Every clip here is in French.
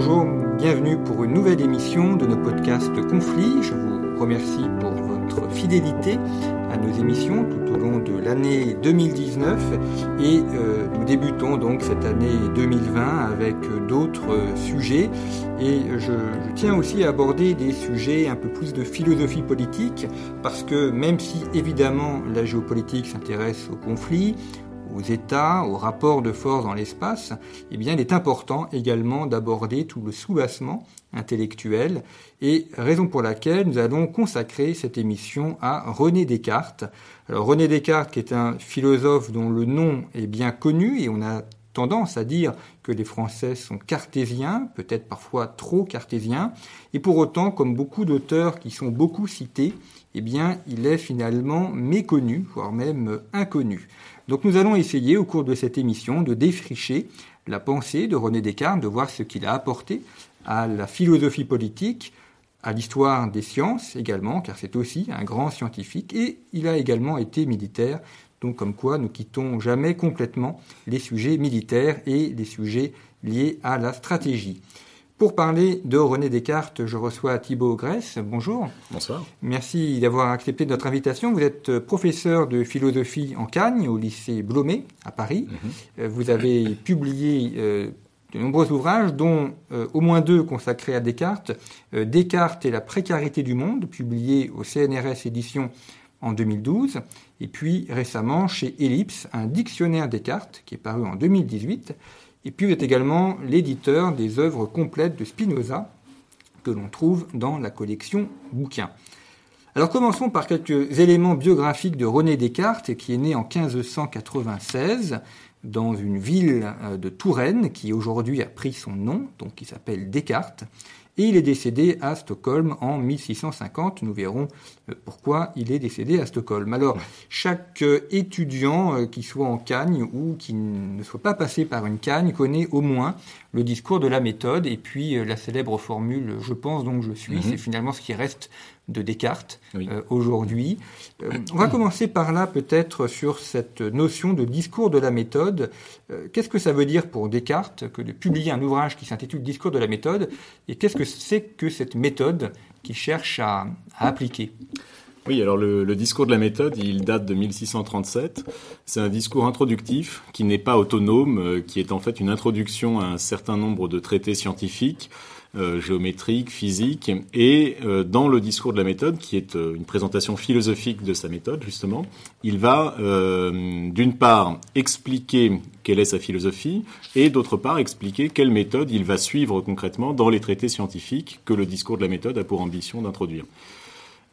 bonjour, bienvenue pour une nouvelle émission de nos podcasts Conflits. Je vous remercie pour votre fidélité à nos émissions tout au long de l'année 2019 et euh, nous débutons donc cette année 2020 avec d'autres sujets et je, je, tiens aussi à aborder des sujets un peu plus de philosophie politique parce que même si évidemment la géopolitique s'intéresse aux conflits, aux États, aux rapports de force dans l'espace, eh bien, il est important également d'aborder tout le soubassement intellectuel et raison pour laquelle nous allons consacrer cette émission à René Descartes. Alors René Descartes qui est un philosophe dont le nom est bien connu et on a tendance à dire que les Français sont cartésiens, peut-être parfois trop cartésiens, et pour autant, comme beaucoup d'auteurs qui sont beaucoup cités, eh bien, il est finalement méconnu, voire même inconnu. Donc nous allons essayer au cours de cette émission de défricher la pensée de René Descartes, de voir ce qu'il a apporté à la philosophie politique, à l'histoire des sciences également, car c'est aussi un grand scientifique, et il a également été militaire, donc comme quoi nous quittons jamais complètement les sujets militaires et les sujets liés à la stratégie. Pour parler de René Descartes, je reçois Thibaut Grèce. Bonjour. Bonsoir. Merci d'avoir accepté notre invitation. Vous êtes professeur de philosophie en Cagne, au lycée Blomet, à Paris. Mm -hmm. Vous avez publié euh, de nombreux ouvrages, dont euh, au moins deux consacrés à Descartes. Euh, Descartes et la précarité du monde, publié au CNRS Éditions en 2012. Et puis récemment, chez Ellipse, un dictionnaire Descartes, qui est paru en 2018. Et puis vous êtes également l'éditeur des œuvres complètes de Spinoza que l'on trouve dans la collection bouquins. Alors commençons par quelques éléments biographiques de René Descartes, qui est né en 1596 dans une ville de Touraine qui aujourd'hui a pris son nom, donc qui s'appelle Descartes. Et il est décédé à Stockholm en 1650. Nous verrons pourquoi il est décédé à Stockholm. Alors, chaque étudiant qui soit en Cagne ou qui ne soit pas passé par une Cagne connaît au moins le discours de la méthode et puis la célèbre formule « je pense donc je suis mm -hmm. C'est finalement ce qui reste de Descartes oui. euh, aujourd'hui. Euh, on va commencer par là peut-être sur cette notion de discours de la méthode. Euh, qu'est-ce que ça veut dire pour Descartes que de publier un ouvrage qui s'intitule Discours de la méthode et qu'est-ce que c'est que cette méthode qu'il cherche à, à appliquer? Oui, alors le, le, discours de la méthode, il date de 1637. C'est un discours introductif qui n'est pas autonome, qui est en fait une introduction à un certain nombre de traités scientifiques, euh, géométriques, physiques. Et euh, dans le discours de la méthode, qui est euh, une présentation philosophique de sa méthode, justement, il va d'une part expliquer quelle est sa philosophie et d'autre part expliquer quelle méthode il va suivre concrètement dans les traités scientifiques que le discours de la méthode a pour ambition d'introduire.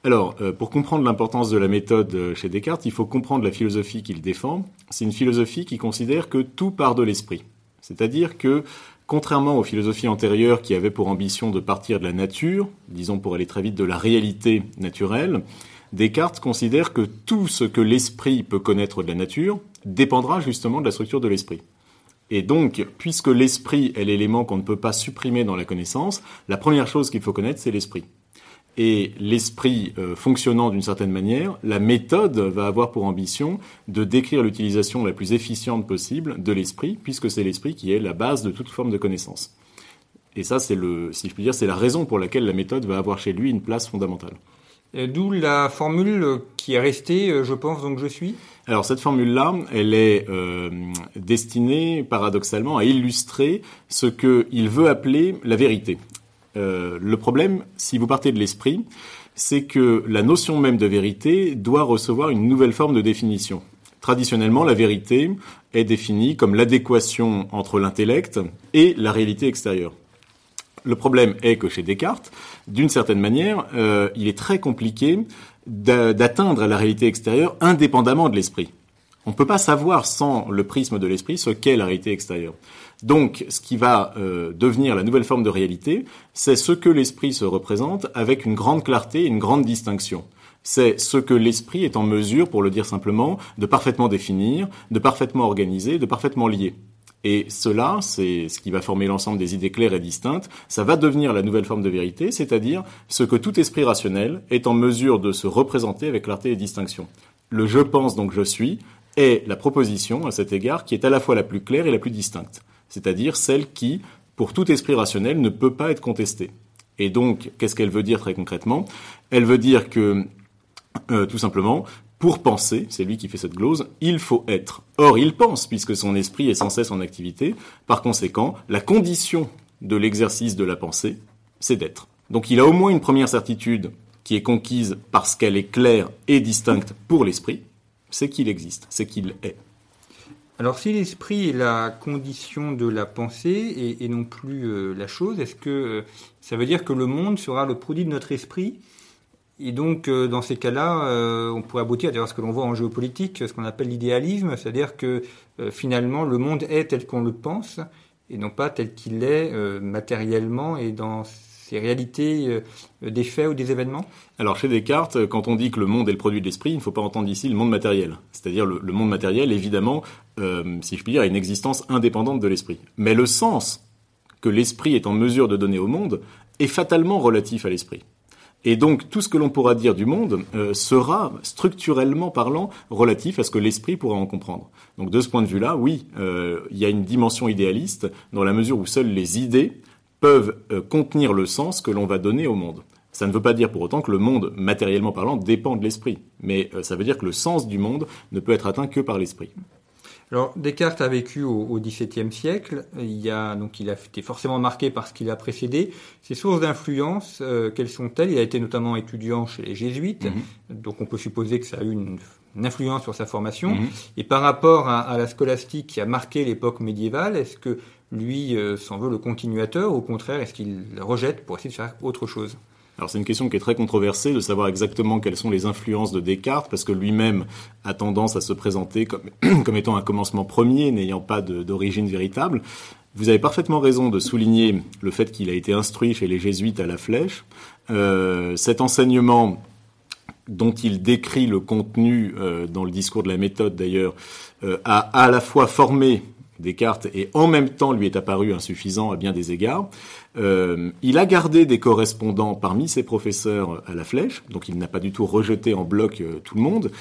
Alors, pour comprendre l'importance de la méthode chez Descartes, il faut comprendre la philosophie qu'il défend. C'est une philosophie qui considère que tout part de l'esprit. C'est-à-dire que, contrairement aux philosophies antérieures qui avaient pour ambition de partir de la nature, disons pour aller très vite de la réalité naturelle, Descartes considère que tout ce que l'esprit peut connaître de la nature dépendra justement de la structure de l'esprit. Et donc, puisque l'esprit est l'élément qu'on ne peut pas supprimer dans la connaissance, la première chose qu'il faut connaître, c'est l'esprit et l'esprit euh, fonctionnant d'une certaine manière, la méthode va avoir pour ambition de décrire l'utilisation la plus efficiente possible de l'esprit, puisque c'est l'esprit qui est la base de toute forme de connaissance. Et ça, c'est le, si je puis dire, c'est la raison pour laquelle la méthode va avoir chez lui une place fondamentale. D'où la formule qui est restée, euh, je pense, donc je suis alors cette formule-là, elle est euh, destinée paradoxalement à illustrer ce qu'il veut appeler la vérité. Euh, le problème, si vous partez de l'esprit, c'est que la notion même de vérité doit recevoir une nouvelle forme de définition. Traditionnellement, la vérité est définie comme l'adéquation entre l'intellect et la réalité extérieure. Le problème est que chez Descartes, d'une certaine manière, euh, il est très compliqué d'atteindre la réalité extérieure indépendamment de l'esprit. On ne peut pas savoir sans le prisme de l'esprit ce qu'est la réalité extérieure. Donc, ce qui va euh, devenir la nouvelle forme de réalité, c'est ce que l'esprit se représente avec une grande clarté et une grande distinction. C'est ce que l'esprit est en mesure, pour le dire simplement, de parfaitement définir, de parfaitement organiser, de parfaitement lier. Et cela, c'est ce qui va former l'ensemble des idées claires et distinctes, ça va devenir la nouvelle forme de vérité, c'est-à-dire ce que tout esprit rationnel est en mesure de se représenter avec clarté et distinction. Le je pense donc je suis est la proposition à cet égard qui est à la fois la plus claire et la plus distincte c'est-à-dire celle qui pour tout esprit rationnel, ne peut pas être contestée. Et donc, qu'est-ce qu'elle veut dire très concrètement? Elle veut dire que, euh, tout simplement, pour penser, c'est lui qui fait cette glose, il faut être. Or, il pense, puisque son esprit est sans cesse en activité. Par conséquent, la condition de l'exercice de la pensée, c'est d'être. Donc il a au moins une première certitude qui est conquise parce qu'elle est claire et distincte pour l'esprit, c'est qu'il existe, c'est qu'il est. Alors si l'esprit est la condition de la pensée et, non plus euh, la chose, est-ce que euh, ça veut dire que le monde sera le produit de notre esprit? Et donc, euh, dans ces cas-là, on pourrait aboutir à ce que l'on voit en géopolitique, ce qu'on appelle l'idéalisme, c'est-à-dire que finalement, le monde est tel qu'on le pense, et non pas tel qu'il est matériellement et dans ses réalités des faits ou des événements? Alors, chez Descartes, quand on dit que le monde est le produit de l'esprit, il ne faut pas entendre ici le monde matériel. C'est-à-dire le, le, monde matériel, évidemment, si je puis dire, a une existence indépendante de l'esprit. Mais le sens que l'esprit est en mesure de donner au monde est fatalement relatif à l'esprit. Et donc tout ce que l'on pourra dire du monde euh, sera structurellement parlant relatif à ce que l'esprit pourra en comprendre. Donc de ce point de vue-là, oui, euh, il y a une dimension idéaliste dans la mesure où seules les idées peuvent euh, contenir le sens que l'on va donner au monde. Ça ne veut pas dire pour autant que le monde, matériellement parlant, dépend de l'esprit, mais ça veut dire que le sens du monde ne peut être atteint que par l'esprit. Alors Descartes a vécu au XVIIe siècle. Il y a donc il a été forcément marqué par ce qu'il a précédé. Ses sources d'influence, euh, quelles sont-elles? Il a été notamment étudiant chez les jésuites, mhm. donc on peut supposer que ça a eu une, influence sur sa formation. Mhm. Et par rapport à, la scolastique qui a marqué l'époque médiévale, est-ce que lui euh, s'en veut le continuateur ou au contraire est-ce qu'il rejette pour essayer de faire autre chose? Alors c'est une question qui est très controversée de savoir exactement quelles sont les influences de Descartes, parce que lui-même a tendance à se présenter comme, étant un commencement premier, n'ayant pas d'origine véritable. Vous avez parfaitement raison de souligner le fait qu'il a été instruit chez les jésuites à la flèche. Euh, cet enseignement dont il décrit le contenu euh, dans le discours de la méthode d'ailleurs, a à la fois formé Descartes et en même temps lui est apparu insuffisant à bien des égards. Euh, il a gardé des correspondants parmi ses professeurs à la flèche, donc il n'a pas du tout rejeté en bloc euh, tout le monde.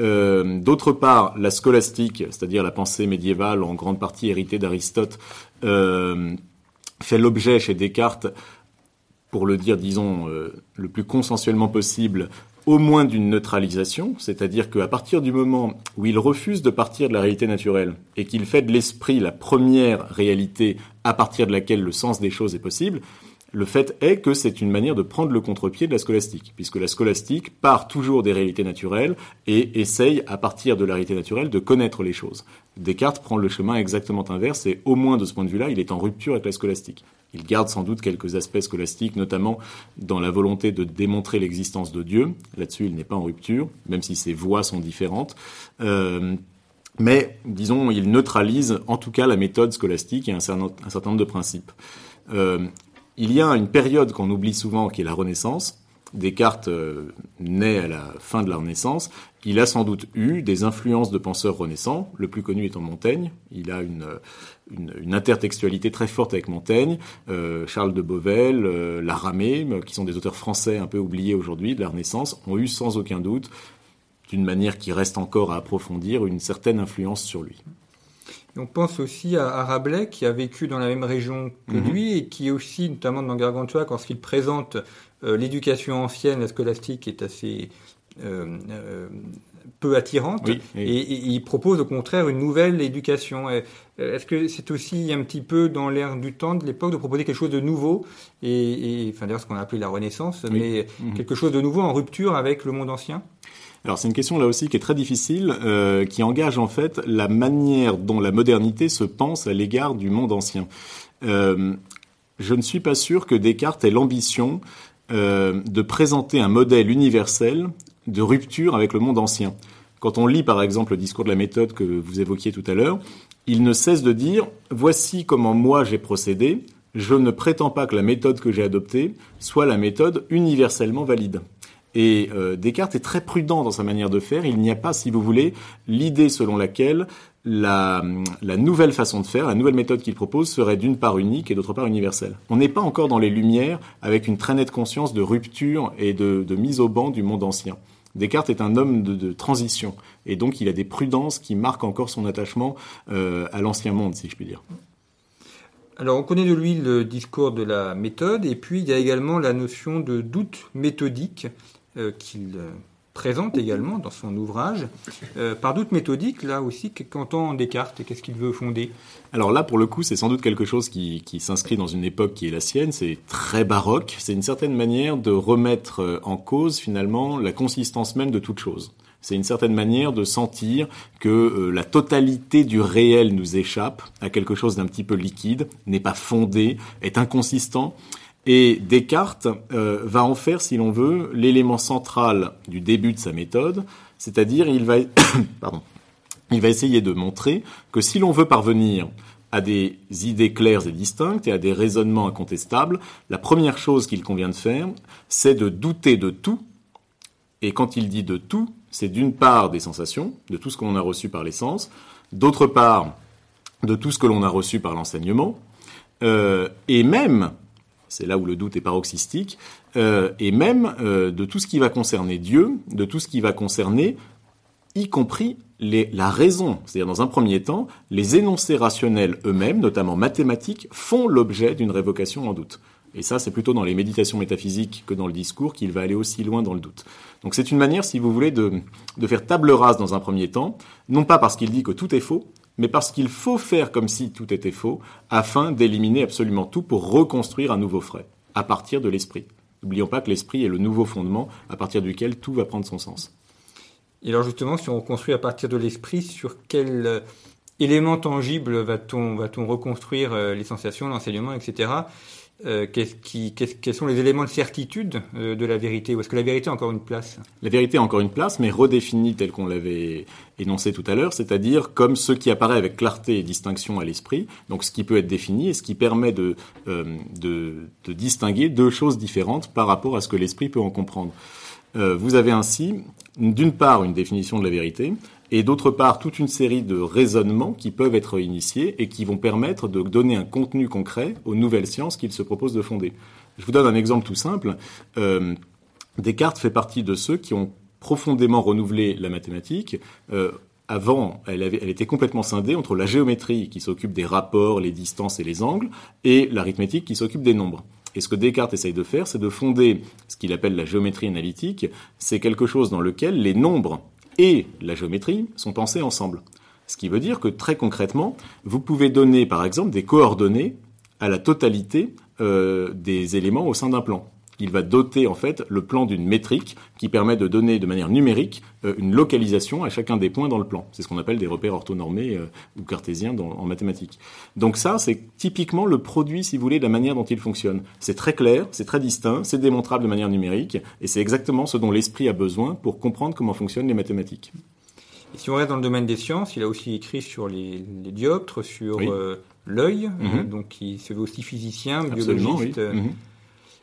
Euh, D'autre part, la scolastique, c'est-à-dire la pensée médiévale en grande partie héritée d'Aristote, fait l'objet chez Descartes pour le dire, disons, le plus consensuellement possible, au moins d'une neutralisation, c'est-à-dire qu'à partir du moment où il refuse de partir de la réalité naturelle et qu'il fait de l'esprit la première réalité à partir de laquelle le sens des choses est possible, le fait est que c'est une manière de prendre le contre-pied de la scolastique, puisque la scolastique part toujours des réalités naturelles et essaye, à partir de la réalité naturelle, de connaître les choses. Descartes prend le chemin exactement inverse et au moins de ce point de vue-là, il est en rupture avec la scolastique. Il garde sans doute quelques aspects scolastiques, notamment dans la volonté de démontrer l'existence de Dieu. Là-dessus, il n'est pas en rupture, même si ses voix sont différentes. Euh, mais, disons, il neutralise en tout cas la méthode scolastique et un certain, nombre de principes. Euh, il y a une période qu'on oublie souvent qui est la Renaissance. Descartes euh, naît à la fin de la Renaissance. Il a sans doute eu des influences de penseurs renaissants, le plus connu étant Montaigne. Il a une, une, intertextualité très forte avec Montaigne, euh, Charles de Beauvel, euh, Laramé, qui sont des auteurs français un peu oubliés aujourd'hui de la Renaissance, ont eu sans aucun doute, d'une manière qui reste encore à approfondir, une certaine influence sur lui on pense aussi à, Rabelais qui a vécu dans la même région que mhm. lui et qui est aussi, notamment dans Gargantua, lorsqu'il présente euh, l'éducation ancienne, la scolastique, est assez euh, euh, peu attirante Et, il propose au contraire une nouvelle éducation. Est-ce que c'est aussi un petit peu dans l'air du temps de l'époque de proposer quelque chose de nouveau et, enfin d'ailleurs ce qu'on a appelé la Renaissance, mais mhm. quelque chose de nouveau en rupture avec le monde ancien? Alors c'est une question là aussi qui est très difficile, euh, qui engage en fait la manière dont la modernité se pense à l'égard du monde ancien. Euh, je ne suis pas sûr que Descartes ait l'ambition euh, de présenter un modèle universel de rupture avec le monde ancien. Quand on lit par exemple le discours de la méthode que vous évoquiez tout à l'heure, il ne cesse de dire voici comment moi j'ai procédé, je ne prétends pas que la méthode que j'ai adoptée soit la méthode universellement valide. Et euh, Descartes est très prudent dans sa manière de faire. Il n'y a pas, si vous voulez, l'idée selon laquelle la, nouvelle façon de faire, la nouvelle méthode qu'il propose serait d'une part unique et d'autre part universelle. On n'est pas encore dans les Lumières avec une très nette conscience de rupture et de, mise au banc du monde ancien. Descartes est un homme de, de, transition et donc il a des prudences qui marquent encore son attachement euh, à l'ancien monde, si je puis dire. Alors, on connaît de lui le discours de la méthode, et puis il y a également la notion de doute méthodique euh, qu'il euh, présente également dans son ouvrage. Euh, par doute méthodique, là aussi, qu'entend Descartes et qu'est-ce qu'il veut fonder? Alors là, pour le coup, c'est sans doute quelque chose qui, qui s'inscrit dans une époque qui est la sienne, c'est très baroque, c'est une certaine manière de remettre en cause finalement la consistance même de toute chose. C'est une certaine manière de sentir que euh, la totalité du réel nous échappe à quelque chose d'un petit peu liquide, n'est pas fondé, est inconsistant. Et Descartes euh, va en faire, si l'on veut, l'élément central du début de sa méthode, c'est-à-dire il va, il va essayer de montrer que si l'on veut parvenir à des idées claires et distinctes et à des raisonnements incontestables, la première chose qu'il convient de faire, c'est de douter de tout. Et quand il dit de tout, c'est d'une part des sensations, de tout ce qu'on a reçu par les sens, d'autre part de tout ce que l'on a reçu par l'enseignement, euh, et même, c'est là où le doute est paroxystique, euh, et même euh, de tout ce qui va concerner Dieu, de tout ce qui va concerner, y compris la raison. C'est-à-dire, dans un premier temps, les énoncés rationnels eux-mêmes, notamment mathématiques, font l'objet d'une révocation en doute. Et ça, c'est plutôt dans les méditations métaphysiques que dans le discours qu'il va aller aussi loin dans le doute. Donc c'est une manière, si vous voulez, de faire table rase dans un premier temps, non pas parce qu'il dit que tout est faux, mais parce qu'il faut faire comme si tout était faux, afin d'éliminer absolument tout pour reconstruire un nouveau frais, à partir de l'esprit. N'oublions pas que l'esprit est le nouveau fondement à partir duquel tout va prendre son sens. Et alors justement, si on reconstruit à partir de l'esprit, sur quel euh, élément tangible va-t-on va reconstruire euh, les sensations, l'enseignement, etc. Euh, quels sont les éléments de certitude euh, de la vérité? Ou est-ce que la vérité a encore une place? La vérité a encore une place, mais redéfinie telle qu'on l'avait énoncé tout à l'heure, c'est-à-dire comme ce qui apparaît avec clarté et distinction à l'esprit, donc ce qui peut être défini et ce qui permet de, euh, de, distinguer deux choses différentes par rapport à ce que l'esprit peut en comprendre. Vous avez ainsi, d'une part, une définition de la vérité, et d'autre part toute une série de raisonnements qui peuvent être initiés et qui vont permettre de donner un contenu concret aux nouvelles sciences qu'il se propose de fonder. Je vous donne un exemple tout simple. Euh, Descartes fait partie de ceux qui ont profondément renouvelé la mathématique. Euh, avant, elle, elle, était complètement scindée entre la géométrie qui s'occupe des rapports, les distances et les angles, et l'arithmétique qui s'occupe des nombres. Et ce que Descartes essaye de faire, c'est de fonder ce qu'il appelle la géométrie analytique. C'est quelque chose dans lequel les nombres et la géométrie sont pensés ensemble. Ce qui veut dire que très concrètement, vous pouvez donner par exemple des coordonnées à la totalité euh, des éléments au sein d'un plan. Il va doter en fait le plan d'une métrique qui permet de donner de manière numérique euh, une localisation à chacun des points dans le plan. C'est ce qu'on appelle des repères orthonormés euh, ou cartésiens en mathématiques. Donc ça, c'est typiquement le produit, si vous voulez, de la manière dont il fonctionne. C'est très clair, c'est très distinct, c'est démontrable de manière numérique, et c'est exactement ce dont l'esprit a besoin pour comprendre comment fonctionnent les mathématiques. Et si on reste dans le domaine des sciences, il a aussi écrit sur les, dioptres, sur euh, l'œil, mm-hmm. donc il se veut aussi physicien, biologiste. Oui. Mm-hmm.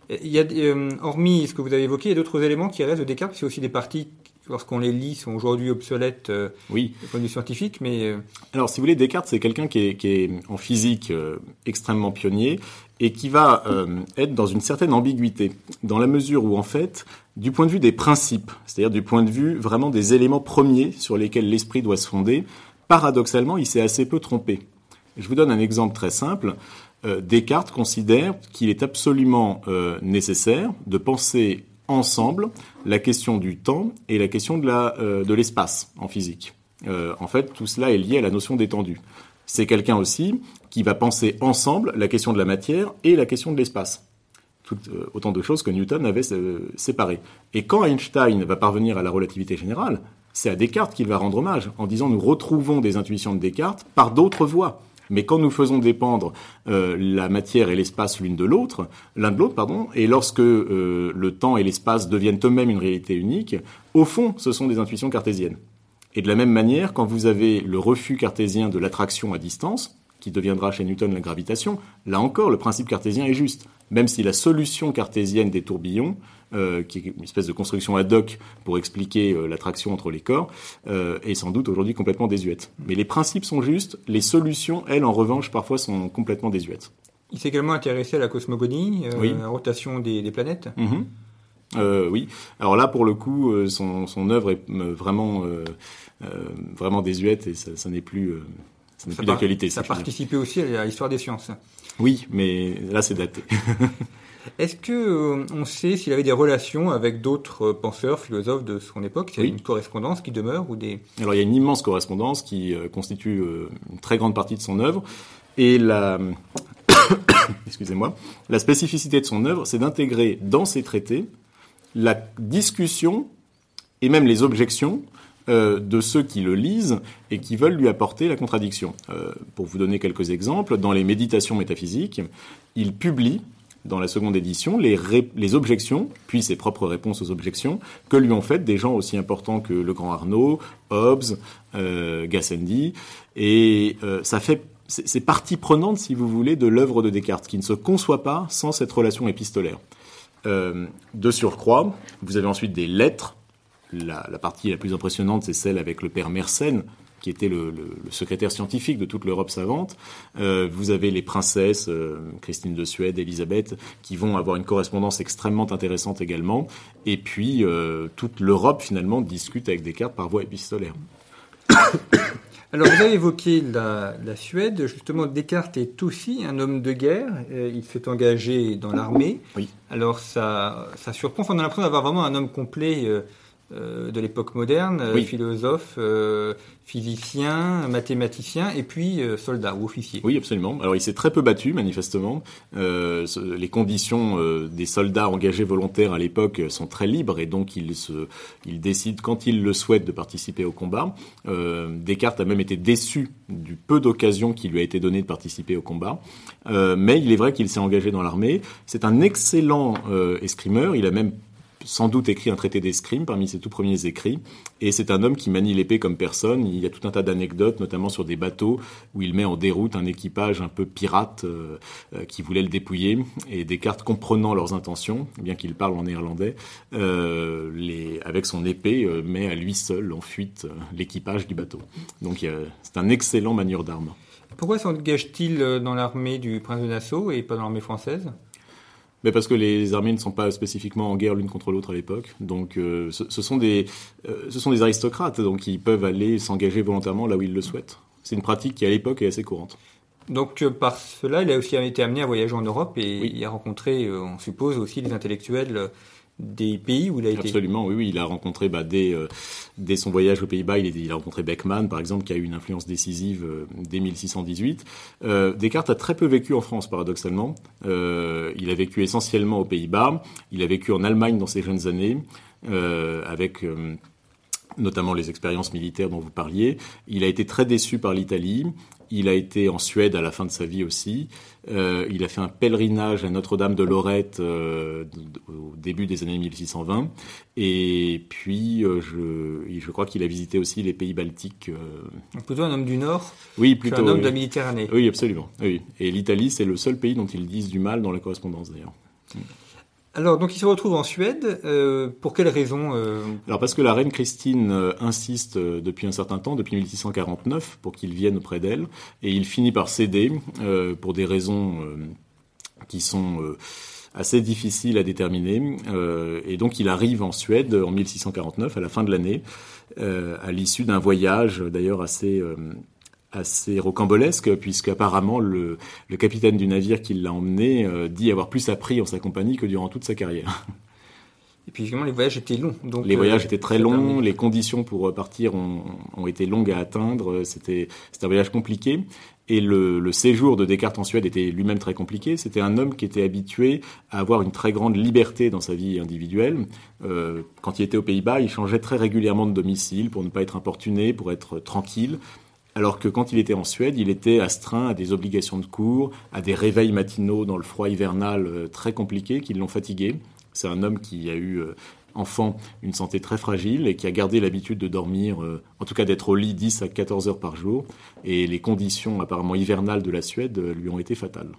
Il y a, euh, hormis ce que vous avez évoqué, il y a d'autres éléments qui restent de Descartes, c'est aussi des parties lorsqu'on les lit, sont aujourd'hui obsolètes euh, oui. du point de vue scientifique. Mais euh, alors, si vous voulez, Descartes, c'est quelqu'un qui est, qui est, en physique extrêmement pionnier et qui va être dans une certaine ambiguïté, dans la mesure où, en fait, du point de vue des principes, c'est-à-dire du point de vue vraiment des éléments premiers sur lesquels l'esprit doit se fonder, paradoxalement, il s'est assez peu trompé. Je vous donne un exemple très simple. Euh, Descartes considère qu'il est absolument euh, nécessaire de penser ensemble la question du temps et la question de euh, l'espace en physique. en fait, tout cela est lié à la notion d'étendue. C'est quelqu'un aussi qui va penser ensemble la question de la matière et la question de l'espace. autant de choses que Newton avait séparées. Et quand Einstein va parvenir à la relativité générale, c'est à Descartes qu'il va rendre hommage, en disant nous retrouvons des intuitions de Descartes par d'autres voies. Mais quand nous faisons dépendre euh, la matière et l'espace l'une de l'autre, l'un de l'autre, pardon, et lorsque euh, le temps et l'espace deviennent eux-mêmes une réalité unique, au fond, ce sont des intuitions cartésiennes. Et de la même manière, quand vous avez le refus cartésien de l'attraction à distance, qui deviendra chez Newton la gravitation, là encore, le principe cartésien est juste. Même si la solution cartésienne des tourbillons euh, qui est une espèce de construction ad hoc pour expliquer euh, l'attraction entre les corps, euh, est sans doute aujourd'hui complètement désuète. Mais les principes sont justes, les solutions, elles, en revanche, parfois sont complètement désuètes. Il s'est également intéressé à la cosmogonie, à la rotation des, planètes. Mm-hmm. oui. Alors là, pour le coup, son, son œuvre est vraiment, vraiment désuète et ça, n'est plus, ça n'est plus d'actualité. Ça participait aussi à l'histoire des sciences. Oui, mais là c'est daté. Est-ce que euh, on sait s'il avait des relations avec d'autres euh, penseurs, philosophes de son époque? Il y a une correspondance qui demeure ou des Alors il y a une immense correspondance qui euh, constitue une très grande partie de son œuvre. Et la excusez-moi, la spécificité de son œuvre, c'est d'intégrer dans ses traités la discussion et même les objections de ceux qui le lisent et qui veulent lui apporter la contradiction. pour vous donner quelques exemples, dans les méditations métaphysiques, il publie dans la seconde édition les, objections, puis ses propres réponses aux objections, que lui ont faites des gens aussi importants que le grand Arnaud, Hobbes, euh, Gassendi, et euh, ça fait c'est partie prenante, si vous voulez, de l'œuvre de Descartes, qui ne se conçoit pas sans cette relation épistolaire. Euh, de surcroît, vous avez ensuite des lettres. La partie la plus impressionnante, c'est celle avec le père Mersenne, qui était le, secrétaire scientifique de toute l'Europe savante. Euh, vous avez les princesses, euh, Christine de Suède, Elisabeth, qui vont avoir une correspondance extrêmement intéressante également. Et puis, euh, toute l'Europe, finalement, discute avec Descartes par voie épistolaire. Alors, vous avez évoqué la, Suède. Justement, Descartes est aussi un homme de guerre. il s'est engagé dans l'armée. Oui. Alors, ça, ça surprend. on a l'impression d'avoir vraiment un homme complet de l'époque moderne, philosophe, physicien, mathématicien et puis euh, soldat ou officier. Oui, absolument. Alors il s'est très peu battu, manifestement. Euh, les conditions euh, des soldats engagés volontaires à l'époque sont très libres et donc il, se, il décide quand il le souhaite de participer au combat. Descartes a même été déçu du peu d'occasions qui lui a été donné de participer au combat. mais il est vrai qu'il s'est engagé dans l'armée. C'est un excellent escrimeur. Il a même sans doute écrit un traité d'escrime parmi ses tout premiers écrits. Et c'est un homme qui manie l'épée comme personne. Il y a tout un tas d'anecdotes, notamment sur des bateaux où il met en déroute un équipage un peu pirate euh, euh, qui voulait le dépouiller. Et Descartes, comprenant leurs intentions, bien qu'il parle en néerlandais, euh, avec son épée, met à lui seul en fuite l'équipage du bateau. Donc c'est un excellent manieur d'armes. Pourquoi s'engage-t-il dans l'armée du prince de Nassau et pas dans l'armée française? Mais parce que les armées ne sont pas spécifiquement en guerre l'une contre l'autre à l'époque. Donc, euh, ce, sont des, euh, ce sont des aristocrates, donc ils peuvent aller s'engager volontairement là où ils le souhaitent. C'est une pratique qui, à l'époque, est assez courante. Donc, euh, par cela, il a aussi été amené à voyager en Europe et il a rencontré, on suppose, aussi des intellectuels des pays où il a été Absolument, oui. Il a rencontré, bah, dès, euh, dès son voyage aux Pays-Bas, il, a rencontré Beckmann, par exemple, qui a eu une influence décisive euh, dès 1618. Euh, Descartes a très peu vécu en France, paradoxalement. Il a vécu essentiellement aux Pays-Bas. Il a vécu en Allemagne dans ses jeunes années, avec notamment les expériences militaires dont vous parliez. Il a été très déçu par l'Italie. Il a été en Suède à la fin de sa vie aussi. Euh, il a fait un pèlerinage à Notre-Dame de Lorette euh, au début des années 1620. Et puis, euh, je, je crois qu'il a visité aussi les pays baltiques. Plutôt un homme du Nord Oui, plutôt. Un homme de la Méditerranée. Oui, absolument. Oui. Et l'Italie, c'est le seul pays dont ils disent du mal dans la correspondance d'ailleurs. Alors, donc il se retrouve en Suède. Euh, pour quelles raisons euh Alors, parce que la reine Christine euh, insiste depuis un certain temps, depuis 1649, pour qu'il vienne auprès d'elle, et il finit par céder pour des raisons qui sont assez difficiles à déterminer. et donc, il arrive en Suède en 1649, à la fin de l'année, à l'issue d'un voyage d'ailleurs assez assez rocambolesque, puisqu'apparemment le, le capitaine du navire qui l'a emmené euh, dit avoir plus appris en sa compagnie que durant toute sa carrière. Et puis évidemment, les voyages étaient longs. Donc, les voyages euh, étaient très longs, les conditions pour partir ont, ont été longues à atteindre, c'était un voyage compliqué. Et le, le, séjour de Descartes en Suède était lui-même très compliqué. C'était un homme qui était habitué à avoir une très grande liberté dans sa vie individuelle. Euh, quand il était aux Pays-Bas, il changeait très régulièrement de domicile pour ne pas être importuné, pour être tranquille alors que quand il était en Suède, il était astreint à des obligations de cours, à des réveils matinaux dans le froid hivernal euh, très compliqués qui l'ont fatigué. C'est un homme qui a eu euh, enfant une santé très fragile et qui a gardé l'habitude de dormir, euh, en tout cas d'être au lit 10 à 14 heures par jour. Et les conditions apparemment hivernales de la Suède lui ont été fatales.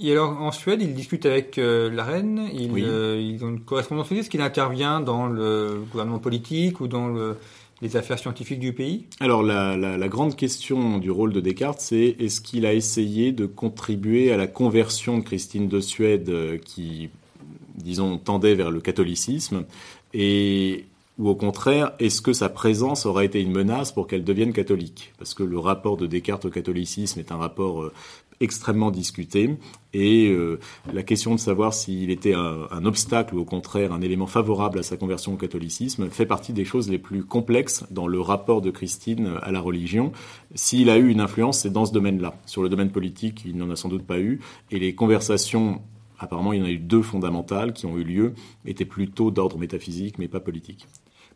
Et alors en Suède, il discute avec la reine, il, ils ont une correspondance. Est-ce qu'il intervient dans le gouvernement politique ou dans le, les affaires scientifiques du pays? Alors la, grande question du rôle de Descartes, c'est est-ce qu'il a essayé de contribuer à la conversion de Christine de Suède euh, qui, disons, tendait vers le catholicisme et ou au contraire, est-ce que sa présence aurait été une menace pour qu'elle devienne catholique? Parce que le rapport de Descartes au catholicisme est un rapport euh, extrêmement discuté. Et euh, la question de savoir s'il était un, un, obstacle ou au contraire un élément favorable à sa conversion au catholicisme fait partie des choses les plus complexes dans le rapport de Christine à la religion. S'il a eu une influence, c'est dans ce domaine-là. Sur le domaine politique, il n'en a sans doute pas eu. Et les conversations, apparemment, il y en a eu deux fondamentales qui ont eu lieu, étaient plutôt d'ordre métaphysique, mais pas politique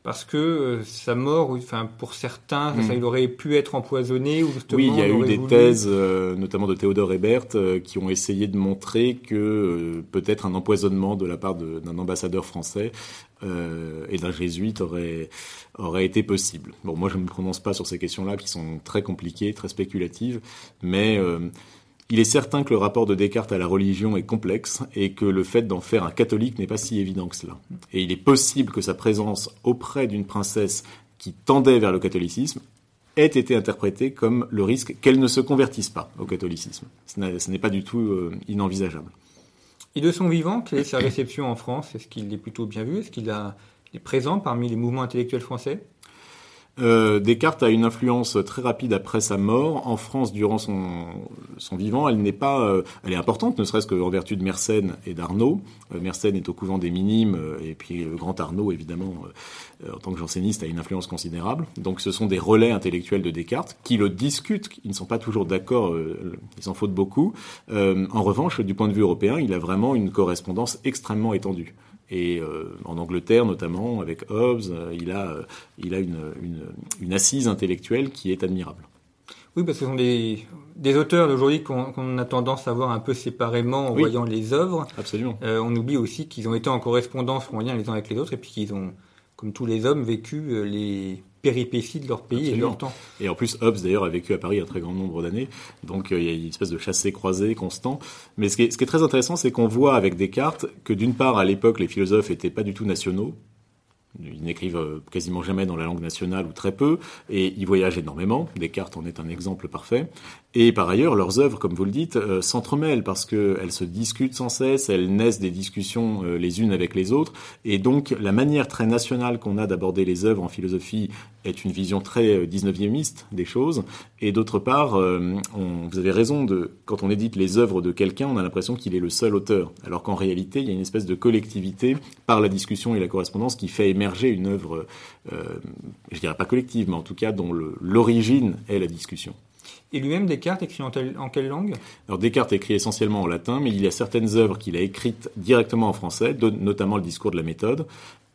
parce que euh, sa mort, enfin pour certains, ça, hmm. il aurait pu être empoisonné ou justement. Oui, il y a eu des thèses, euh, notamment de Théodore Ebert, euh, qui ont essayé de montrer que peut-être un empoisonnement de la part d'un ambassadeur français et d'un jésuite aurait aurait été possible. Bon, moi je ne me prononce pas sur ces questions-là qui sont très compliquées, très spéculatives, mais il est certain que le rapport de Descartes à la religion est complexe et que le fait d'en faire un catholique n'est pas si évident que cela. Et il est possible que sa présence auprès d'une princesse qui tendait vers le catholicisme ait été interprétée comme le risque qu'elle ne se convertisse pas au catholicisme. Ce n'est pas du tout euh, inenvisageable. Et de son vivant, quelle est sa réception en France? Est-ce qu'il est plutôt bien vu? Est-ce qu'il est présent parmi les mouvements intellectuels français? Euh, Descartes a une influence très rapide après sa mort. En France, durant son, vivant, elle n'est pas, euh, elle est importante, ne serait-ce qu'en vertu de Mersenne et d'Arnaud. Euh, Mersenne est au couvent des Minimes, et puis le grand Arnaud, évidemment, en tant que janséniste, a une influence considérable. Donc, ce sont des relais intellectuels de Descartes qui le discutent. Ils ne sont pas toujours d'accord. ils s'en foutent beaucoup. en revanche, du point de vue européen, il a vraiment une correspondance extrêmement étendue. Et euh, en Angleterre, notamment, avec Hobbes, euh, il a, euh, il a une, une, une, assise intellectuelle qui est admirable. Oui, parce que ce sont des, des auteurs d'aujourd'hui qu'on a tendance à voir un peu séparément en voyant les œuvres. Absolument. on oublie aussi qu'ils ont été en correspondance moyen les uns avec les autres et puis qu'ils ont, comme tous les hommes, vécu les péripéties de leur pays et de leur temps. Et en plus, Hobbes d'ailleurs a vécu à Paris un très grand nombre d'années, donc euh, il y a une espèce de chassé-croisé constant. Mais ce qui est, ce qui est très intéressant, c'est qu'on voit avec Descartes que d'une part, à l'époque, les philosophes étaient pas du tout nationaux, ils n'écrivent euh, quasiment jamais dans la langue nationale ou très peu, et ils voyagent énormément. Descartes en est un exemple parfait. Et par ailleurs, leurs œuvres, comme vous le dites, euh, s'entremêlent parce qu'elles se discutent sans cesse, elles naissent des discussions euh, les unes avec les autres. Et donc, la manière très nationale qu'on a d'aborder les œuvres en philosophie est une vision très 19e des choses. Et d'autre part, vous avez raison, de, quand on édite les œuvres de quelqu'un, on a l'impression qu'il est le seul auteur. Alors qu'en réalité, il y a une espèce de collectivité par la discussion et la correspondance qui fait émerger une œuvre, euh, je dirais pas collective, mais en tout cas dont l'origine est la discussion. Et lui-même, Descartes écrit en, quelle langue? Alors Descartes écrit essentiellement en latin, mais il y a certaines œuvres qu'il a écrites directement en français, notamment le discours de la méthode.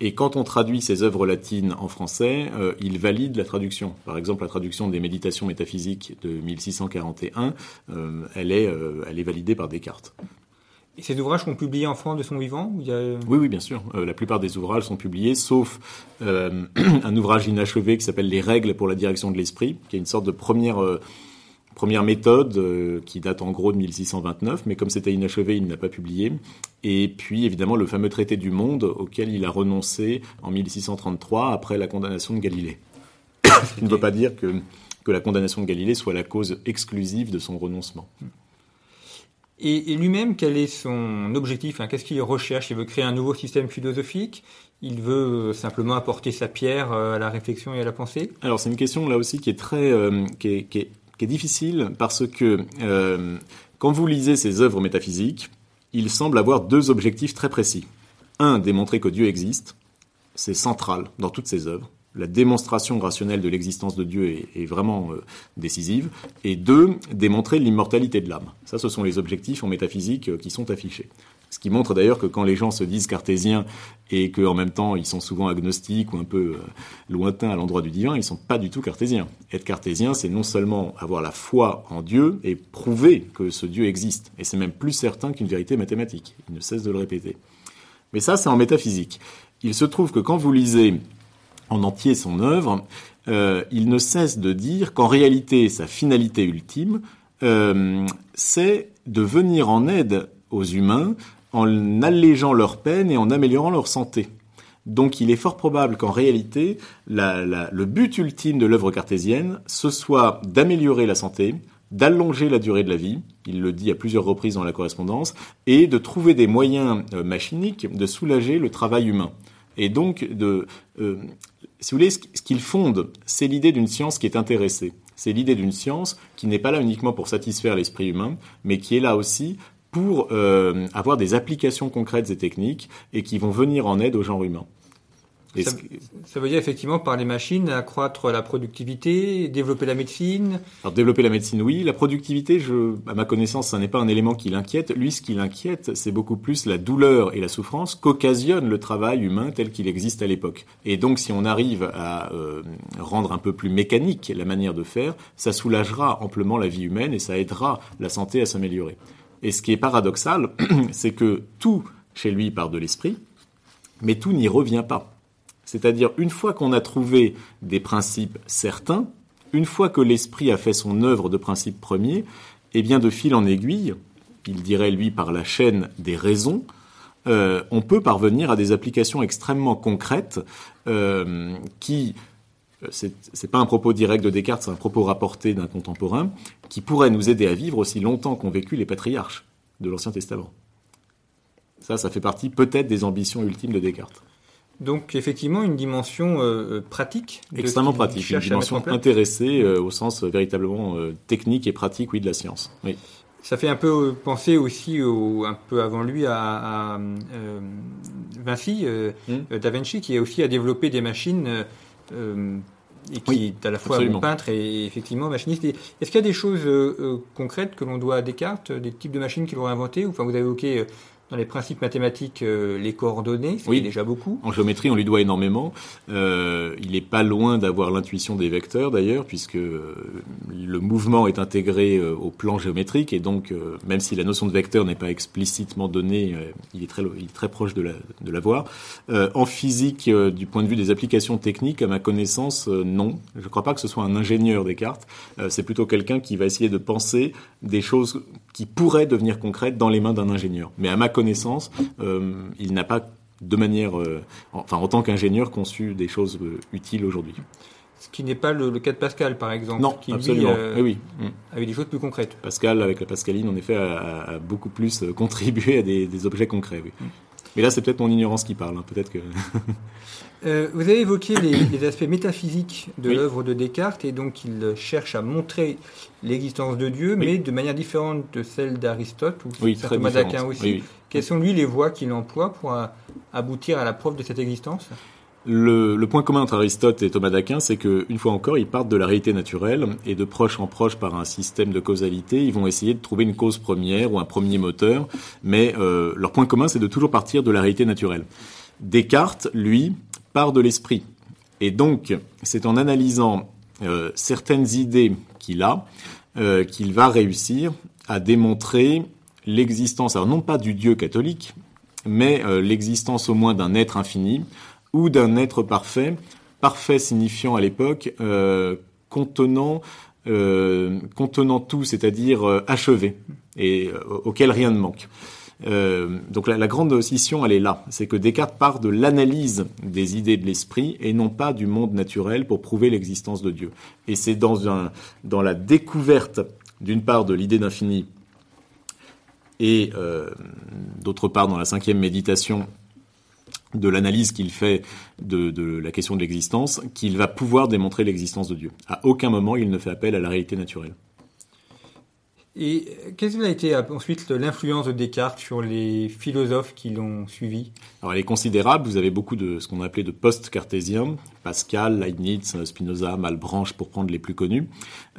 Et quand on traduit ces œuvres latines en français, euh, il valide la traduction. Par exemple, la traduction des Méditations métaphysiques de 1641, euh, elle, est, euh, elle est validée par Descartes. Et ces ouvrages sont publiés en France de son vivant il y a... Oui, oui, bien sûr. Euh, la plupart des ouvrages sont publiés, sauf euh, un ouvrage inachevé qui s'appelle Les règles pour la direction de l'esprit, qui est une sorte de première, euh, première méthode euh, qui date en gros de 1629, mais comme c'était inachevé, il n'a pas publié. Et puis, évidemment, le fameux traité du monde auquel il a renoncé en 1633 après la condamnation de Galilée. Ce qui ne veut pas dire que, que la condamnation de Galilée soit la cause exclusive de son renoncement. Et, lui-même, quel est son objectif hein, Qu'est-ce qu'il recherche? Il veut créer un nouveau système philosophique? Il veut euh, simplement apporter sa pierre euh, à la réflexion et à la pensée? Alors c'est une question là aussi qui est très euh, qui, est, qui, est, difficile parce que quand vous lisez ses œuvres métaphysiques, il semble avoir deux objectifs très précis. Un, démontrer que Dieu existe, c'est central dans toutes ses œuvres la démonstration rationnelle de l'existence de Dieu est, vraiment euh, décisive, et deux, démontrer l'immortalité de l'âme. Ça, ce sont les objectifs en métaphysique euh, qui sont affichés. Ce qui montre d'ailleurs que quand les gens se disent cartésiens et qu'en même temps ils sont souvent agnostiques ou un peu euh, lointains à l'endroit du divin, ils sont pas du tout cartésiens. Être cartésien, c'est non seulement avoir la foi en Dieu et prouver que ce Dieu existe, et c'est même plus certain qu'une vérité mathématique. Il ne cesse de le répéter. Mais ça, c'est en métaphysique. Il se trouve que quand vous lisez en entier son œuvre, euh, il ne cesse de dire qu'en réalité, sa finalité ultime, euh, c'est de venir en aide aux humains en allégeant leur peine et en améliorant leur santé. Donc il est fort probable qu'en réalité, le but ultime de l'œuvre cartésienne, ce soit d'améliorer la santé, d'allonger la durée de la vie, il le dit à plusieurs reprises dans la correspondance, et de trouver des moyens euh, machiniques de soulager le travail humain. Et donc, de, euh, si vous voulez, ce qu'il fonde, c'est l'idée d'une science qui est intéressée. C'est l'idée d'une science qui n'est pas là uniquement pour satisfaire l'esprit humain, mais qui est là aussi pour euh, avoir des applications concrètes et techniques et qui vont venir en aide au genre humain. Ça, ça, veut dire effectivement par les machines accroître la productivité, développer la médecine. Alors développer la médecine, oui. La productivité, je, à ma connaissance, ça n'est pas un élément qui l'inquiète. Lui, ce qui l'inquiète, c'est beaucoup plus la douleur et la souffrance qu'occasionne le travail humain tel qu'il existe à l'époque. Et donc, si on arrive à euh, rendre un peu plus mécanique la manière de faire, ça soulagera amplement la vie humaine et ça aidera la santé à s'améliorer. Et ce qui est paradoxal, c'est que tout chez lui part de l'esprit, mais tout n'y revient pas. C'est-à-dire, une fois qu'on a trouvé des principes certains, une fois que l'esprit a fait son œuvre de principe premier, eh bien, de fil en aiguille, il dirait lui par la chaîne des raisons, euh, on peut parvenir à des applications extrêmement concrètes euh, qui, euh, c'est pas un propos direct de Descartes, c'est un propos rapporté d'un contemporain, qui pourrait nous aider à vivre aussi longtemps qu'ont vécu les patriarches de l'Ancien Testament. Ça, ça fait partie peut-être des ambitions ultimes de Descartes. Donc effectivement une dimension euh, euh, pratique. Extrêmement pratique, une dimension intéressée euh, au sens véritablement technique et pratique, oui, de la science. Oui. Ça fait un peu penser aussi au, un peu avant lui à, Vinci, hmm. Da Vinci, qui a aussi à développer des machines et qui est à la fois peintre et effectivement machiniste. Est-ce qu'il y a des choses concrètes que l'on doit à Descartes, des types de machines qu'il aurait inventées Enfin, vous avez évoqué dans les principes mathématiques euh, les coordonnées, c'est déjà beaucoup. En géométrie, on lui doit énormément. Euh, il n'est pas loin d'avoir l'intuition des vecteurs d'ailleurs, puisque euh, le mouvement est intégré euh, au plan géométrique, et donc même si la notion de vecteur n'est pas explicitement donnée, il est très, il est très proche de la, de l'avoir. en physique, du point de vue des applications techniques, à ma connaissance, non. Je ne crois pas que ce soit un ingénieur des cartes. c'est plutôt quelqu'un qui va essayer de penser des choses qui pourraient devenir concrètes dans les mains d'un ingénieur. Mais à ma connaissance, euh, il n'a pas de manière, euh, enfin en tant qu'ingénieur, conçu des choses euh, utiles aujourd'hui. Ce qui n'est pas le, cas de Pascal, par exemple. Non, qui, absolument. Lui, oui. Avec des choses plus concrètes. Pascal, avec la pascaline, en effet, a, beaucoup plus contribué à des, objets concrets. Oui. Mais là, c'est peut-être mon ignorance qui parle. Hein. Peut-être que. Euh, vous avez évoqué les, aspects métaphysiques de l'œuvre de Descartes et donc il cherche à montrer l'existence de Dieu, mais de manière différente de celle d'Aristote ou oui, saint Thomas d'Aquin aussi. Quelles sont lui les voies qu'il emploie pour aboutir à la preuve de cette existence? Le, le, point commun entre Aristote et Thomas d'Aquin, c'est qu'une fois encore, ils partent de la réalité naturelle et de proche en proche par un système de causalité, ils vont essayer de trouver une cause première ou un premier moteur, mais euh, leur point commun, c'est de toujours partir de la réalité naturelle. Descartes, lui, part de l'esprit. Et donc, c'est en analysant euh, certaines idées qu'il a euh, qu'il va réussir à démontrer l'existence, alors non pas du Dieu catholique, mais euh, l'existence au moins d'un être infini ou d'un être parfait, parfait signifiant à l'époque contenant contenant tout, c'est-à-dire achevé et auquel rien ne manque. Euh, donc la, grande scission, elle est là. C'est que Descartes part de l'analyse des idées de l'esprit et non pas du monde naturel pour prouver l'existence de Dieu. Et c'est dans, la découverte, d'une part, de l'idée d'infini et euh, d'autre part, dans la cinquième méditation, de l'analyse qu'il fait de, de, la question de l'existence, qu'il va pouvoir démontrer l'existence de Dieu. À aucun moment, il ne fait appel à la réalité naturelle. Et quelle a été ensuite l'influence de Descartes sur les philosophes qui l'ont suivi? Alors elle est considérable. Vous avez beaucoup de ce qu'on a appelé de post-cartésiens, Pascal, Leibniz, Spinoza, Malebranche pour prendre les plus connus.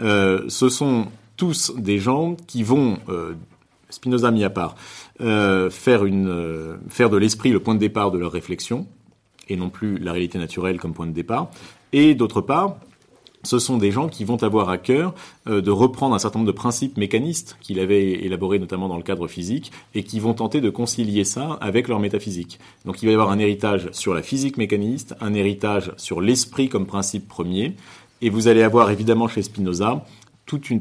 Euh, ce sont tous des gens qui vont, euh, Spinoza mis à part, euh, faire, une, euh, faire de l'esprit le point de départ de leur réflexion et non plus la réalité naturelle comme point de départ. Et d'autre part, ce sont des gens qui vont avoir à cœur euh, de reprendre un certain nombre de principes mécanistes qu'il avait élaborés notamment dans le cadre physique et qui vont tenter de concilier ça avec leur métaphysique. Donc il va y avoir un héritage sur la physique mécaniste, un héritage sur l'esprit comme principe premier, et vous allez avoir évidemment chez Spinoza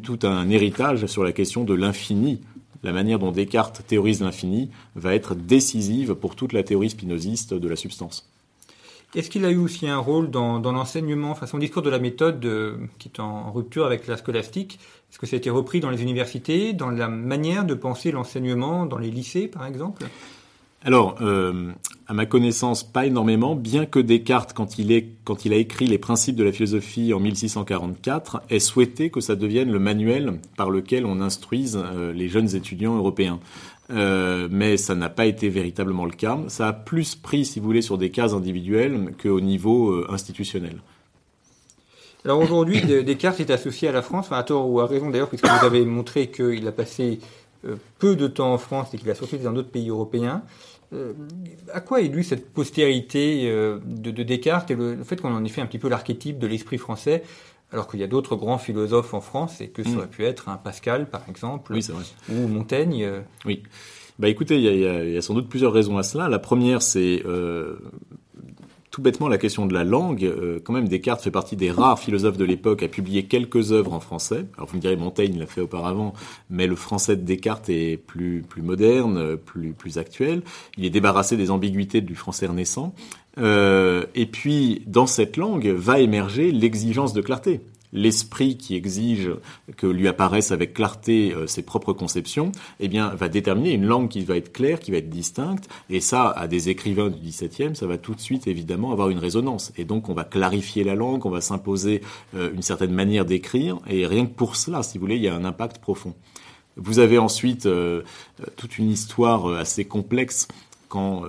tout, un héritage sur la question de l'infini. La manière dont Descartes théorise l'infini va être décisive pour toute la théorie spinoziste de la substance. Est-ce qu'il a eu aussi un rôle dans, l'enseignement, enfin son discours de la méthode euh, qui est en rupture avec la scolastique? Est-ce que ça a été repris dans les universités, dans la manière de penser l'enseignement dans les lycées par exemple? Alors, euh, à ma connaissance, pas énormément, bien que Descartes, quand il, a écrit les principes de la philosophie en 1644, ait souhaité que ça devienne le manuel par lequel on instruise euh, les jeunes étudiants européens. Euh, mais ça n'a pas été véritablement le cas. Ça a plus pris, si vous voulez, sur des cas individuels qu'au niveau institutionnel. Alors aujourd'hui, Descartes est associé à la France, enfin à tort ou à raison d'ailleurs, puisque vous avez montré qu'il a passé peu de temps en France et qu'il a sorti dans d'autres pays européens. Euh, à quoi est due cette postérité euh, de, Descartes et le, fait qu'on en ait fait un petit peu l'archétype de l'esprit français alors qu'il y a d'autres grands philosophes en France et que ça mm. aurait pu être un Pascal par exemple ou Montaigne euh. Oui. Bah écoutez, il y, a, sans doute plusieurs raisons à cela. La première, c'est tout bêtement la question de la langue. Euh, quand même, Descartes fait partie des rares philosophes de l'époque à publier quelques œuvres en français. Alors vous me direz, Montaigne l'a fait auparavant, mais le français de Descartes est plus plus moderne, plus plus actuel. Il est débarrassé des ambiguïtés du français renaissant. Euh, et puis, dans cette langue va émerger l'exigence de clarté l'esprit qui exige que lui apparaissent avec clarté euh, ses propres conceptions, eh bien, va déterminer une langue qui va être claire, qui va être distincte, et ça, à des écrivains du XVIIe, ça va tout de suite évidemment avoir une résonance. Et donc, on va clarifier la langue, on va s'imposer euh, une certaine manière d'écrire, et rien que pour cela, si vous voulez, il y a un impact profond. Vous avez ensuite euh, toute une histoire assez complexe quand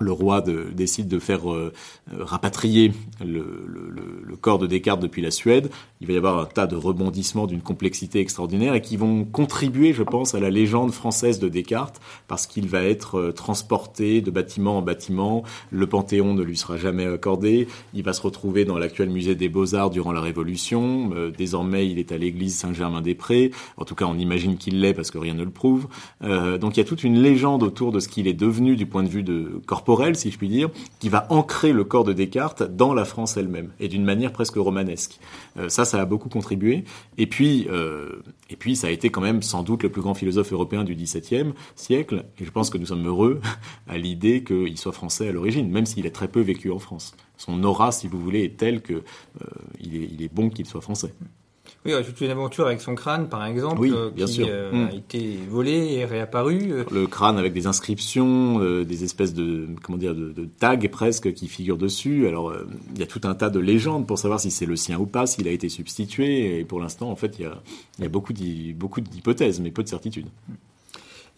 le roi décide de faire euh, rapatrier le, corps de Descartes depuis la Suède, il va y avoir un tas de rebondissements d'une complexité extraordinaire et qui vont contribuer, je pense, à la légende française de Descartes, parce qu'il va être euh, transporté de bâtiment en bâtiment, le Panthéon ne lui sera jamais accordé, il va se retrouver dans l'actuel musée des Beaux-Arts durant la Révolution, euh, désormais il est à l'église Saint-Germain-des-Prés, en tout cas on imagine qu'il l'est parce que rien ne le prouve, donc il y a toute une légende autour de ce qu'il est devenu du point de vue de corporel si je puis dire, qui va ancrer le corps de Descartes dans la France elle-même, et d'une manière presque romanesque. Euh, ça, ça a beaucoup contribué. Et puis, euh, et puis, ça a été quand même sans doute le plus grand philosophe européen du XVIIe siècle, et je pense que nous sommes heureux à l'idée qu'il soit français à l'origine, même s'il a très peu vécu en France. Son aura, si vous voulez, est telle que euh, il est bon qu'il soit français. Oui, toute une aventure avec son crâne, par exemple, euh, qui euh, hmm. a été volé et réapparu. Euh. Le crâne avec des inscriptions, des espèces de comment dire de, tags presque qui figurent dessus. Alors il y a tout un tas de légendes pour savoir si c'est le sien ou pas, s'il a été substitué. Et pour l'instant, en fait, il y a, y a beaucoup d'hypothèses, mais peu de certitudes.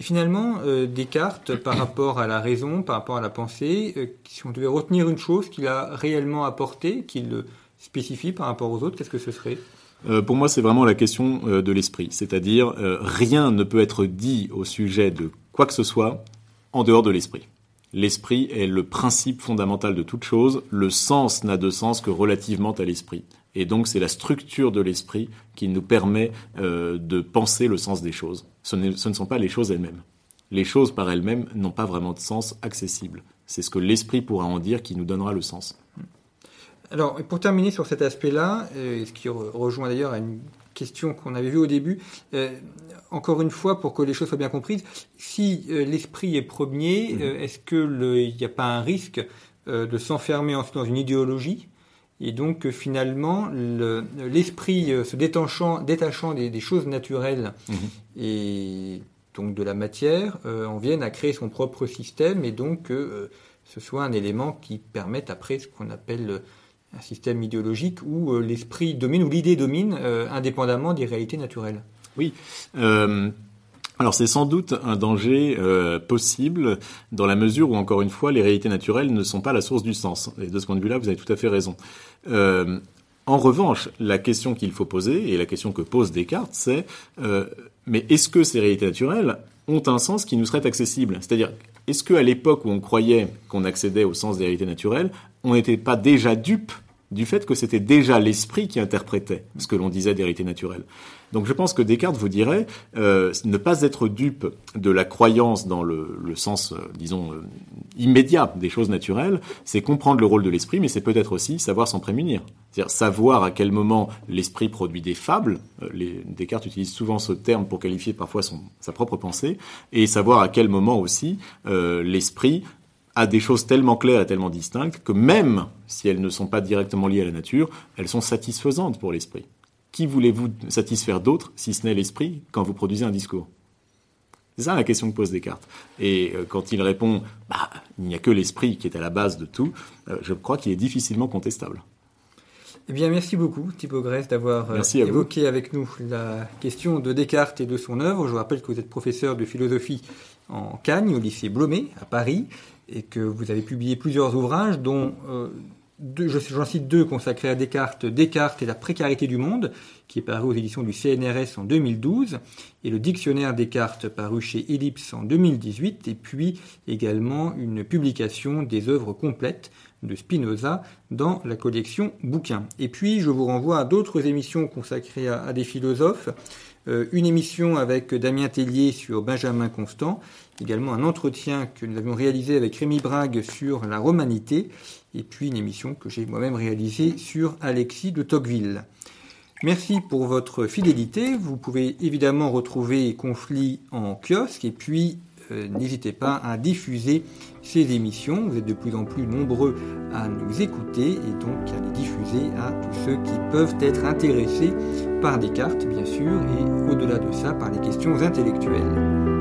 Et finalement, Descartes, par rapport à la raison, par rapport à la pensée, si on devait retenir une chose qu'il a réellement apporté, qu'il spécifie par rapport aux autres, qu'est-ce que ce serait? Euh, pour moi, c'est vraiment la question euh, de l'esprit. C'est-à-dire, euh, rien ne peut être dit au sujet de quoi que ce soit en dehors de l'esprit. L'esprit est le principe fondamental de toute chose. Le sens n'a de sens que relativement à l'esprit. Et donc, c'est la structure de l'esprit qui nous permet de penser le sens des choses. Ce, ce ne sont pas les choses elles-mêmes. Les choses par elles-mêmes n'ont pas vraiment de sens accessible. C'est ce que l'esprit pourra en dire qui nous donnera le sens. Alors, pour terminer sur cet aspect-là, euh, ce qui rejoint d'ailleurs à une question qu'on avait vue au début, euh, encore une fois, pour que les choses soient bien comprises, si euh, l'esprit est premier, mmh. est-ce qu'il n'y a pas un risque de s'enfermer ensuite dans une idéologie? Et donc finalement l'esprit se détachant, détachant des, choses naturelles mmh. et donc de la matière, en vienne à créer son propre système et donc que ce soit un élément qui permette après ce qu'on appelle un système idéologique où euh, l'esprit domine, où l'idée domine, euh, indépendamment des réalités naturelles. Oui. Euh, alors c'est sans doute un danger possible dans la mesure où, encore une fois, les réalités naturelles ne sont pas la source du sens. Et de ce point de vue-là, vous avez tout à fait raison. en revanche, la question qu'il faut poser, et la question que pose Descartes, c'est mais est-ce que ces réalités naturelles ont un sens qui nous serait accessible? C'est-à-dire, est-ce qu'à l'époque où on croyait qu'on accédait au sens des réalités naturelles, on n'était pas déjà dupe du fait que c'était déjà l'esprit qui interprétait ce que l'on disait des réalités naturelles. Donc je pense que Descartes vous dirait euh, ne pas être dupe de la croyance dans le, sens, euh, disons, euh, immédiat des choses naturelles, c'est comprendre le rôle de l'esprit, mais c'est peut-être aussi savoir s'en prémunir. C'est-à-dire savoir à quel moment l'esprit produit des fables. Les, Descartes utilise souvent ce terme pour qualifier parfois sa propre pensée, et savoir à quel moment aussi l'esprit a des choses tellement claires et tellement distinctes que même si elles ne sont pas directement liées à la nature, elles sont satisfaisantes pour l'esprit. Qui voulez-vous satisfaire d'autre, si ce n'est l'esprit, quand vous produisez un discours? C'est ça la question que pose Descartes. Et euh, quand il répond, bah, il n'y a que l'esprit qui est à la base de tout, euh, je crois qu'il est difficilement contestable. Eh bien, merci beaucoup, Thibaut Grèce, d'avoir euh, évoqué avec nous la question de Descartes et de son œuvre. Je vous rappelle que vous êtes professeur de philosophie en Cagne, au lycée Blomet, à Paris, et que vous avez publié plusieurs ouvrages, dont j'en cite deux consacrés à Descartes, Descartes et la précarité du monde, qui est paru aux éditions du CNRS en 2012, et le dictionnaire Descartes paru chez Ellipse en 2018, et puis également une publication des œuvres complètes de Spinoza dans la collection Bouquins. Et puis je vous renvoie à d'autres émissions consacrées à, des philosophes, euh, une émission avec Damien Tellier sur Benjamin Constant, également un entretien que nous avions réalisé avec Rémi Brague sur la romanité, et puis une émission que j'ai moi-même réalisée sur Alexis de Tocqueville. Merci pour votre fidélité. Vous pouvez évidemment retrouver Conflit en kiosque et puis euh, n'hésitez pas à diffuser ces émissions. Vous êtes de plus en plus nombreux à nous écouter et donc à les diffuser à tous ceux qui peuvent être intéressés par des cartes, bien sûr, et au-delà de ça, par les questions intellectuelles.